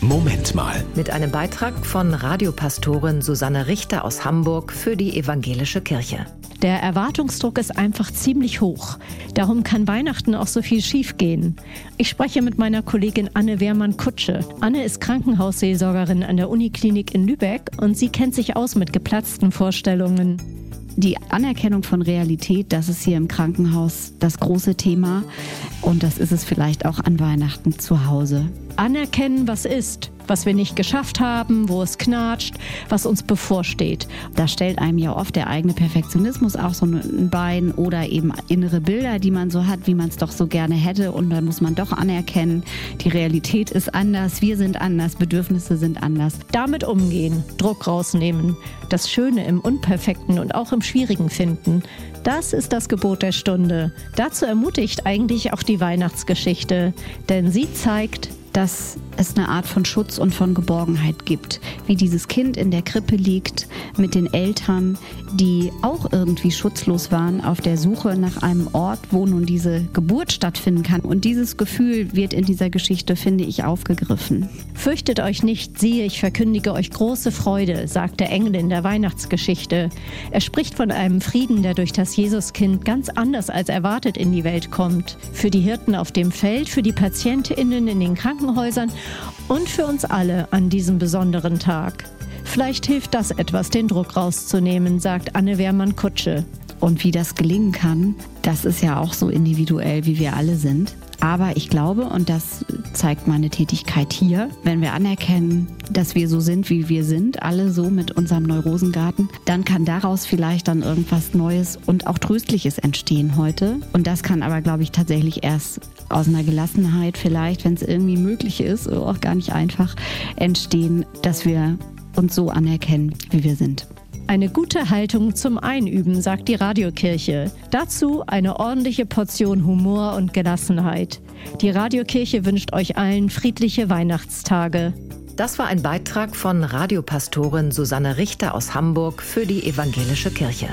Moment mal. Mit einem Beitrag von Radiopastorin Susanne Richter aus Hamburg für die Evangelische Kirche. Der Erwartungsdruck ist einfach ziemlich hoch. Darum kann Weihnachten auch so viel schiefgehen. Ich spreche mit meiner Kollegin Anne Wehrmann-Kutsche. Anne ist Krankenhausseelsorgerin an der Uniklinik in Lübeck und sie kennt sich aus mit geplatzten Vorstellungen die Anerkennung von Realität, das ist hier im Krankenhaus das große Thema. Und das ist es vielleicht auch an Weihnachten zu Hause. Anerkennen, was ist was wir nicht geschafft haben, wo es knatscht, was uns bevorsteht. Da stellt einem ja oft der eigene Perfektionismus auch so ein Bein oder eben innere Bilder, die man so hat, wie man es doch so gerne hätte. Und dann muss man doch anerkennen, die Realität ist anders, wir sind anders, Bedürfnisse sind anders. Damit umgehen, Druck rausnehmen, das Schöne im Unperfekten und auch im Schwierigen finden. Das ist das Gebot der Stunde. Dazu ermutigt eigentlich auch die Weihnachtsgeschichte, denn sie zeigt, dass es eine Art von Schutz und von Geborgenheit gibt. Wie dieses Kind in der Krippe liegt mit den Eltern, die auch irgendwie schutzlos waren auf der Suche nach einem Ort, wo nun diese Geburt stattfinden kann. Und dieses Gefühl wird in dieser Geschichte, finde ich, aufgegriffen. Fürchtet euch nicht, siehe, ich verkündige euch große Freude, sagt der Engel in der Weihnachtsgeschichte. Er spricht von einem Frieden, der durch das Jesuskind ganz anders als erwartet in die Welt kommt. Für die Hirten auf dem Feld, für die PatientInnen in den Krankenhäusern und für uns alle an diesem besonderen Tag. Vielleicht hilft das etwas, den Druck rauszunehmen, sagt Anne Wehrmann-Kutsche. Und wie das gelingen kann, das ist ja auch so individuell, wie wir alle sind. Aber ich glaube, und das zeigt meine Tätigkeit hier, wenn wir anerkennen, dass wir so sind, wie wir sind, alle so mit unserem Neurosengarten, dann kann daraus vielleicht dann irgendwas Neues und auch Tröstliches entstehen heute. Und das kann aber, glaube ich, tatsächlich erst aus einer Gelassenheit vielleicht, wenn es irgendwie möglich ist, auch gar nicht einfach, entstehen, dass wir uns so anerkennen, wie wir sind. Eine gute Haltung zum Einüben, sagt die Radiokirche. Dazu eine ordentliche Portion Humor und Gelassenheit. Die Radiokirche wünscht euch allen friedliche Weihnachtstage. Das war ein Beitrag von Radiopastorin Susanne Richter aus Hamburg für die Evangelische Kirche.